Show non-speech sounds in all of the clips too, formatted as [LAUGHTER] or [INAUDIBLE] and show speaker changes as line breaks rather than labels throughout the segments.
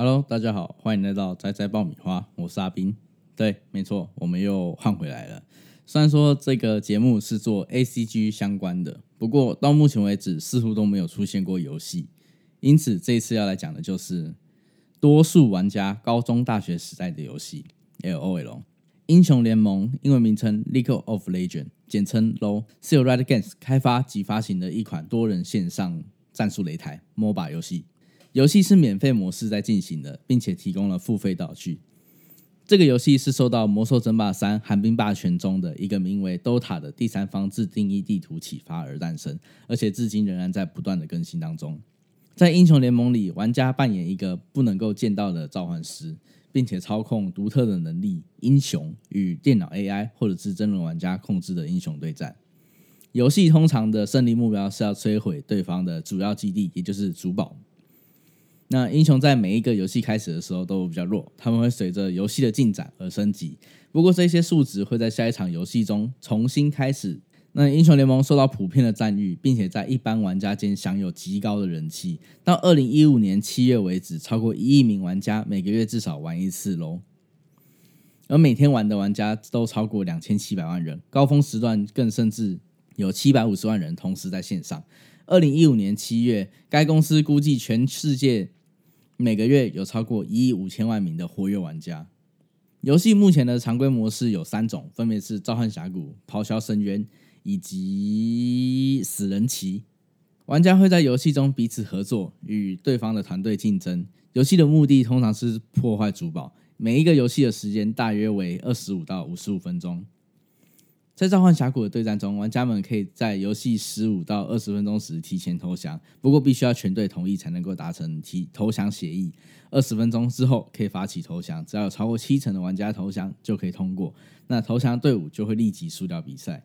Hello，大家好，欢迎来到仔仔爆米花，我是阿斌。对，没错，我们又换回来了。虽然说这个节目是做 A C G 相关的，不过到目前为止似乎都没有出现过游戏，因此这一次要来讲的就是多数玩家高中、大学时代的游戏 L O L。英雄联盟英文名称 League of Legend，简称 LO，是由 Riot Games 开发及发行的一款多人线上战术擂台 MOBA 游戏。游戏是免费模式在进行的，并且提供了付费道具。这个游戏是受到《魔兽争霸三：寒冰霸权》中的一个名为 DOTA 的第三方自定义地图启发而诞生，而且至今仍然在不断的更新当中。在英雄联盟里，玩家扮演一个不能够见到的召唤师，并且操控独特的能力英雄与电脑 AI 或者是真人玩家控制的英雄对战。游戏通常的胜利目标是要摧毁对方的主要基地，也就是主堡。那英雄在每一个游戏开始的时候都比较弱，他们会随着游戏的进展而升级。不过这些数值会在下一场游戏中重新开始。那英雄联盟受到普遍的赞誉，并且在一般玩家间享有极高的人气。到二零一五年七月为止，超过一亿名玩家每个月至少玩一次喽。而每天玩的玩家都超过两千七百万人，高峰时段更甚至有七百五十万人同时在线上。二零一五年七月，该公司估计全世界。每个月有超过一亿五千万名的活跃玩家。游戏目前的常规模式有三种，分别是召唤峡谷、咆哮深渊以及死人棋。玩家会在游戏中彼此合作，与对方的团队竞争。游戏的目的通常是破坏主堡。每一个游戏的时间大约为二十五到五十五分钟。在召唤峡谷的对战中，玩家们可以在游戏十五到二十分钟时提前投降，不过必须要全队同意才能够达成提投降协议。二十分钟之后可以发起投降，只要有超过七成的玩家投降就可以通过。那投降队伍就会立即输掉比赛。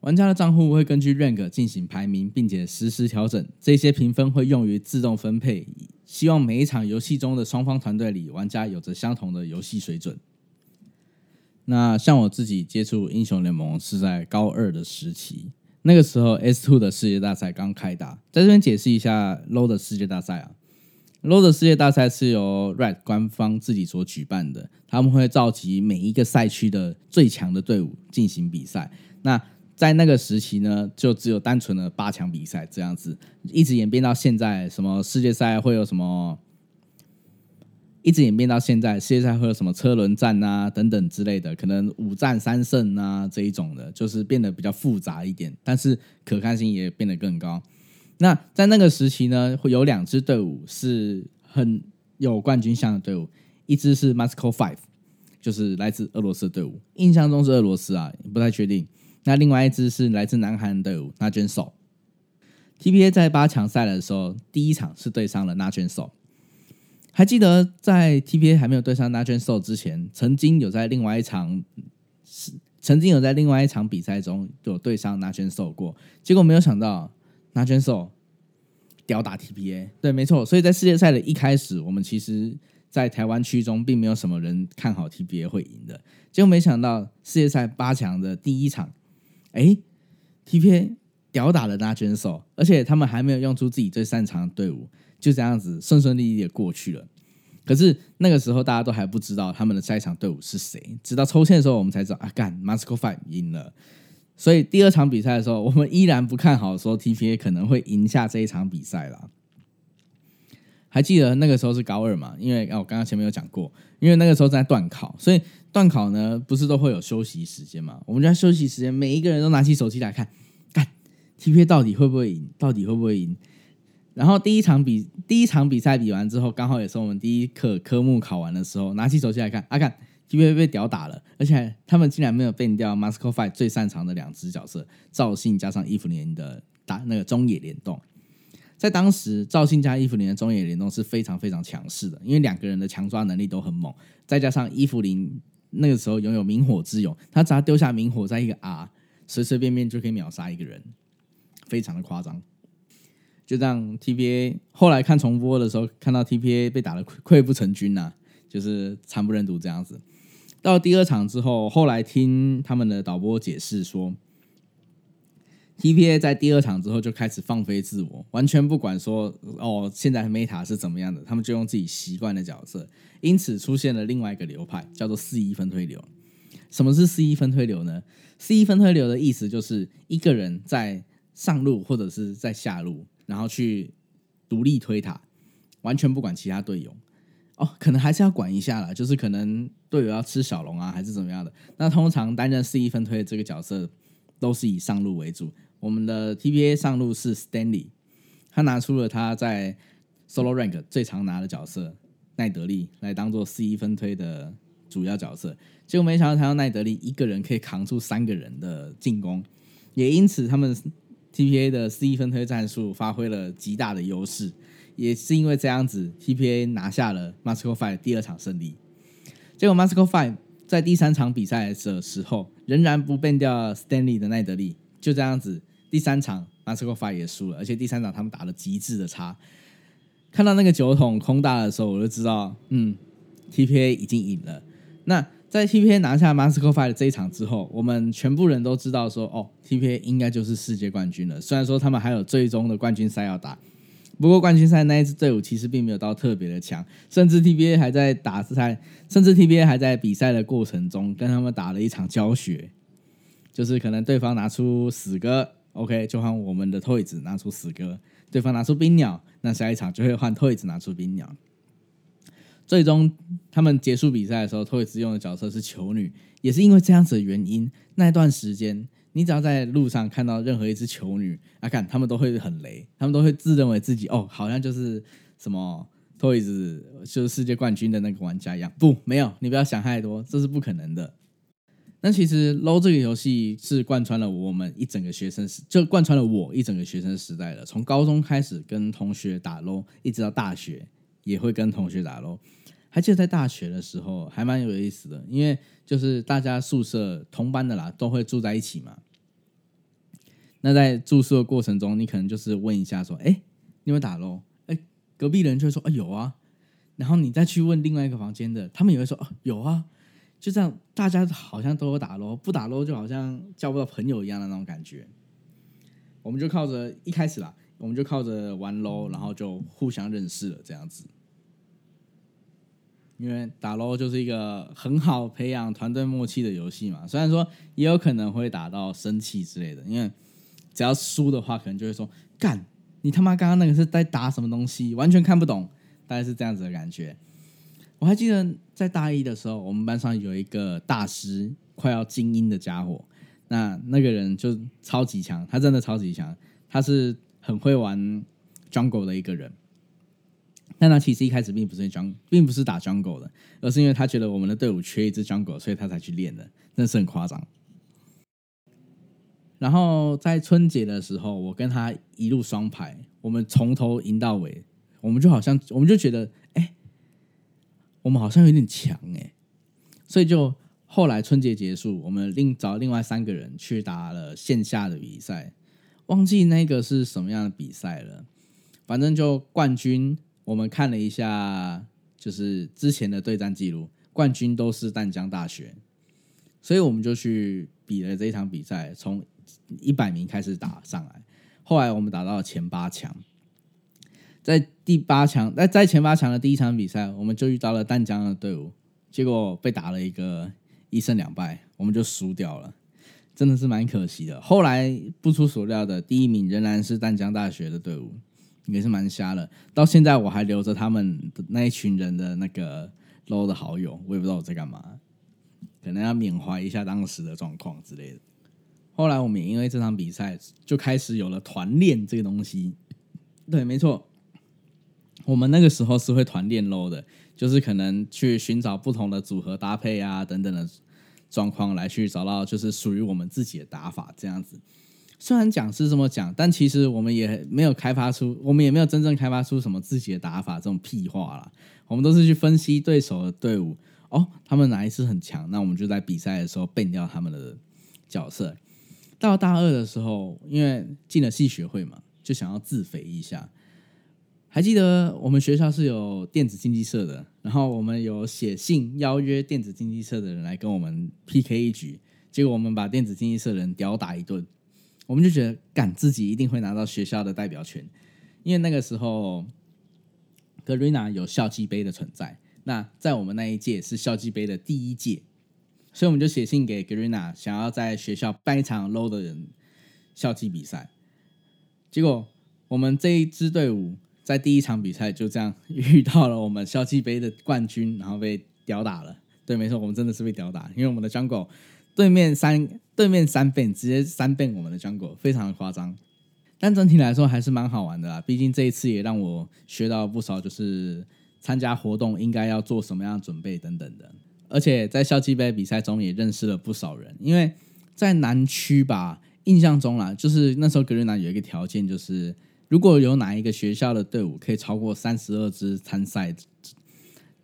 玩家的账户会根据 rank 进行排名，并且实时调整。这些评分会用于自动分配，希望每一场游戏中的双方团队里，玩家有着相同的游戏水准。那像我自己接触英雄联盟是在高二的时期，那个时候 S Two 的世界大赛刚开打，在这边解释一下 Low 的世界大赛啊，Low 的世界大赛是由 Red 官方自己所举办的，他们会召集每一个赛区的最强的队伍进行比赛。那在那个时期呢，就只有单纯的八强比赛这样子，一直演变到现在，什么世界赛会有什么？一直演变到现在，世界赛会有什么车轮战啊等等之类的，可能五战三胜啊这一种的，就是变得比较复杂一点，但是可看性也变得更高。那在那个时期呢，会有两支队伍是很有冠军相的队伍，一支是 Moscow Five，就是来自俄罗斯的队伍，印象中是俄罗斯啊，不太确定。那另外一支是来自南韩的队伍，那卷手。TPA 在八强赛的时候，第一场是对上了那卷手。还记得在 TPA 还没有对上 Nagen So 之前，曾经有在另外一场是曾经有在另外一场比赛中有对上 Nagen So 过，结果没有想到 Nagen So 吊打 TPA。对，没错，所以在世界赛的一开始，我们其实，在台湾区中并没有什么人看好 TPA 会赢的，结果没想到世界赛八强的第一场，哎，TPA 吊打了那选手而且他们还没有用出自己最擅长的队伍。就这样子顺顺利利的过去了，可是那个时候大家都还不知道他们的下一场队伍是谁，直到抽签的时候我们才知道啊，干 Moscow Five 赢了。所以第二场比赛的时候，我们依然不看好说 TPA 可能会赢下这一场比赛啦。还记得那个时候是高二嘛？因为啊我刚刚前面有讲过，因为那个时候在断考，所以断考呢不是都会有休息时间嘛？我们在休息时间，每一个人都拿起手机来看，TPA 到底会不会赢？到底会不会赢？然后第一场比第一场比赛比完之后，刚好也是我们第一课科目考完的时候，拿起手机来看，啊看 T V 被屌打了，而且他们竟然没有变掉 Moscow Five 最擅长的两只角色赵信加上伊芙琳的打那个中野联动，在当时赵信加伊芙琳的中野联动是非常非常强势的，因为两个人的强抓能力都很猛，再加上伊芙琳那个时候拥有明火之勇，他只要丢下明火在一个 R，随随便便就可以秒杀一个人，非常的夸张。就这样，TPA 后来看重播的时候，看到 TPA 被打的溃不成军呐，就是惨不忍睹这样子。到第二场之后，后来听他们的导播解释说 TPA 在第二场之后就开始放飞自我，完全不管说哦，现在 Meta 是怎么样的，他们就用自己习惯的角色，因此出现了另外一个流派，叫做四一分推流。什么是四一分推流呢？四一分推流的意思就是一个人在上路或者是在下路，然后去独立推塔，完全不管其他队友。哦，可能还是要管一下啦，就是可能队友要吃小龙啊，还是怎么样的。那通常担任四一分推的这个角色，都是以上路为主。我们的 TBA 上路是 Stanley，他拿出了他在 Solo Rank 最常拿的角色奈德利来当做四一分推的主要角色，结果没想到他用奈德利一个人可以扛住三个人的进攻，也因此他们 TPA 的四一分推战术发挥了极大的优势，也是因为这样子 TPA 拿下了 Masco Five 第二场胜利。结果 Masco Five 在第三场比赛的时候仍然不变掉 Stanley 的奈德利，就这样子。第三场 m a s c o Five 也输了，而且第三场他们打了极致的差。看到那个酒桶空大的时候，我就知道，嗯，TPA 已经赢了。那在 TPA 拿下 m a s c o Five 的这一场之后，我们全部人都知道说，哦，TPA 应该就是世界冠军了。虽然说他们还有最终的冠军赛要打，不过冠军赛那一支队伍其实并没有到特别的强，甚至 TPA 还在打赛，甚至 TPA 还在比赛的过程中跟他们打了一场教学，就是可能对方拿出死歌。OK，就换我们的 Toys 拿出死歌，对方拿出冰鸟，那下一场就会换 Toys 拿出冰鸟。最终他们结束比赛的时候，Toys 用的角色是球女，也是因为这样子的原因，那段时间你只要在路上看到任何一只球女，啊，看他们都会很雷，他们都会自认为自己哦，好像就是什么 Toys 就是世界冠军的那个玩家一样。不，没有，你不要想太多，这是不可能的。那其实 LO 这个游戏是贯穿了我们一整个学生时，就贯穿了我一整个学生时代的。从高中开始跟同学打 LO，一直到大学也会跟同学打 LO。还记得在大学的时候还蛮有意思的，因为就是大家宿舍同班的啦，都会住在一起嘛。那在住宿的过程中，你可能就是问一下说：“哎，你有打 LO？” 哎，隔壁人就会说：“啊，有啊。”然后你再去问另外一个房间的，他们也会说：“哦，有啊。”就这样，大家好像都有打 l 不打 l 就好像交不到朋友一样的那种感觉。我们就靠着一开始啦，我们就靠着玩 l 然后就互相认识了这样子。因为打 LO 就是一个很好培养团队默契的游戏嘛。虽然说也有可能会打到生气之类的，因为只要输的话，可能就会说：“干，你他妈刚刚那个是在打什么东西？完全看不懂。”大概是这样子的感觉。我还记得在大一的时候，我们班上有一个大师，快要精英的家伙。那那个人就超级强，他真的超级强，他是很会玩 jungle 的一个人。但他其实一开始并不是 jungle，并不是打 jungle 的，而是因为他觉得我们的队伍缺一只 jungle，所以他才去练的，真的是很夸张。然后在春节的时候，我跟他一路双排，我们从头赢到尾，我们就好像，我们就觉得。哎我们好像有点强哎，所以就后来春节结束，我们另找另外三个人去打了线下的比赛，忘记那个是什么样的比赛了。反正就冠军，我们看了一下，就是之前的对战记录，冠军都是淡江大学，所以我们就去比了这一场比赛，从一百名开始打上来，后来我们打到了前八强。在第八强，在在前八强的第一场比赛，我们就遇到了淡江的队伍，结果被打了一个一胜两败，我们就输掉了，真的是蛮可惜的。后来不出所料的，第一名仍然是淡江大学的队伍，也是蛮瞎的。到现在我还留着他们的那一群人的那个 low 的好友，我也不知道我在干嘛，可能要缅怀一下当时的状况之类的。后来我们也因为这场比赛，就开始有了团练这个东西。对，没错。我们那个时候是会团练 low 的，就是可能去寻找不同的组合搭配啊等等的状况，来去找到就是属于我们自己的打法这样子。虽然讲是这么讲，但其实我们也没有开发出，我们也没有真正开发出什么自己的打法这种屁话啦。我们都是去分析对手的队伍，哦，他们哪一次很强，那我们就在比赛的时候变掉他们的角色。到大二的时候，因为进了系学会嘛，就想要自肥一下。还记得我们学校是有电子竞技社的，然后我们有写信邀约电子竞技社的人来跟我们 PK 一局，结果我们把电子竞技社的人屌打一顿，我们就觉得干自己一定会拿到学校的代表权，因为那个时候格瑞娜有校际杯的存在。那在我们那一届是校际杯的第一届，所以我们就写信给格瑞娜，想要在学校办一场 low 的人校际比赛。结果我们这一支队伍在第一场比赛就这样遇到了我们校际杯的冠军，然后被吊打了。对，没错，我们真的是被吊打，因为我们的 jungle 对面三 [LAUGHS] 对面三倍直接三倍我们的 jungle，非常的夸张。但整体来说还是蛮好玩的啦，毕竟这一次也让我学到不少，就是参加活动应该要做什么样的准备等等的。而且在校际杯比赛中也认识了不少人，因为在南区吧，印象中啦，就是那时候格瑞娜有一个条件，就是如果有哪一个学校的队伍可以超过三十二支参赛。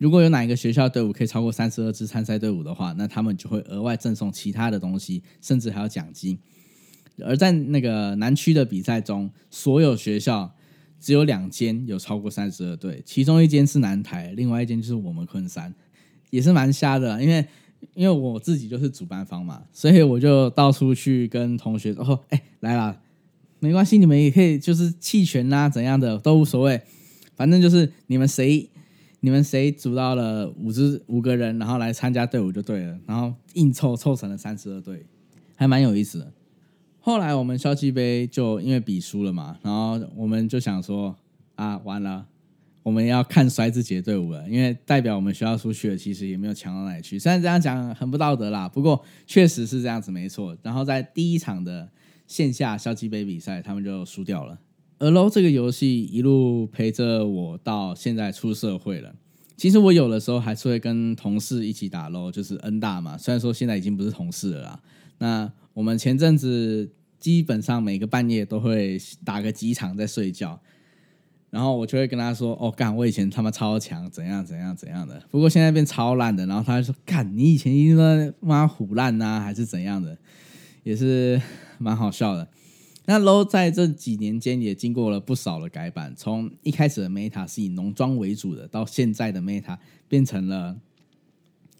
如果有哪一个学校队伍可以超过三十二支参赛队伍的话，那他们就会额外赠送其他的东西，甚至还有奖金。而在那个南区的比赛中，所有学校只有两间有超过三十二队，其中一间是南台，另外一间就是我们昆山，也是蛮瞎的。因为因为我自己就是主办方嘛，所以我就到处去跟同学说：“哦，哎，来了，没关系，你们也可以就是弃权啦，怎样的都无所谓，反正就是你们谁。”你们谁组到了五支五个人，然后来参加队伍就对了，然后硬凑凑成了三十二队，还蛮有意思的。后来我们校际杯就因为比输了嘛，然后我们就想说啊，完了，我们要看衰自己的队伍了，因为代表我们学校出去了，其实也没有强到哪里去。虽然这样讲很不道德啦，不过确实是这样子，没错。然后在第一场的线下校际杯比赛，他们就输掉了。而 LO 这个游戏一路陪着我到现在出社会了。其实我有的时候还是会跟同事一起打 LO，就是 N 大嘛。虽然说现在已经不是同事了。那我们前阵子基本上每个半夜都会打个几场在睡觉，然后我就会跟他说：“哦，干，我以前他妈超强，怎样怎样怎样的。不过现在变超烂的。”然后他就说：“干，你以前一定在妈虎烂呐，还是怎样的？”也是蛮好笑的。那 low 在这几年间也经过了不少的改版，从一开始的 meta 是以农庄为主的，到现在的 meta 变成了，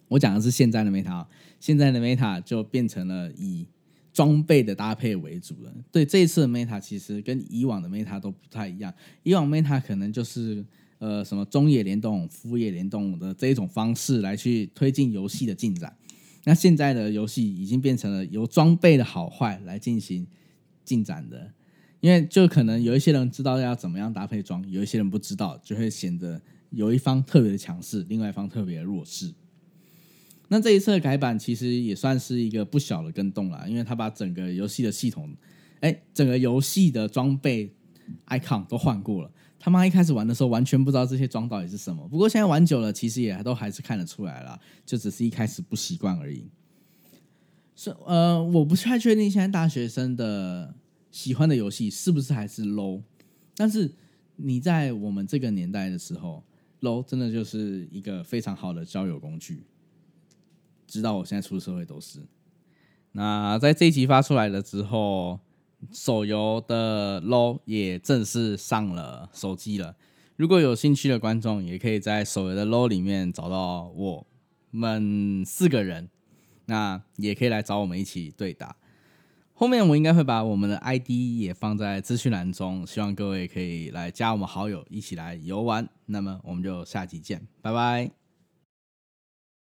我讲的是现在的 meta，现在的 meta 就变成了以装备的搭配为主了。对，这一次的 meta 其实跟以往的 meta 都不太一样，以往 meta 可能就是呃什么中野联动、副业联动的这一种方式来去推进游戏的进展，那现在的游戏已经变成了由装备的好坏来进行。进展的，因为就可能有一些人知道要怎么样搭配装，有一些人不知道，就会显得有一方特别的强势，另外一方特别的弱势。那这一次的改版其实也算是一个不小的跟动了，因为他把整个游戏的系统，哎，整个游戏的装备 icon 都换过了。他妈一开始玩的时候完全不知道这些装到底是什么，不过现在玩久了，其实也都还是看得出来了，就只是一开始不习惯而已。是呃，我不太确定现在大学生的喜欢的游戏是不是还是 low，但是你在我们这个年代的时候，low 真的就是一个非常好的交友工具。直到我现在出社会都是。那在这一集发出来了之后，手游的 low 也正式上了手机了。如果有兴趣的观众，也可以在手游的 low 里面找到我们四个人。那也可以来找我们一起对打。后面我应该会把我们的 ID 也放在资讯栏中，希望各位可以来加我们好友，一起来游玩。那么我们就下集见，拜拜。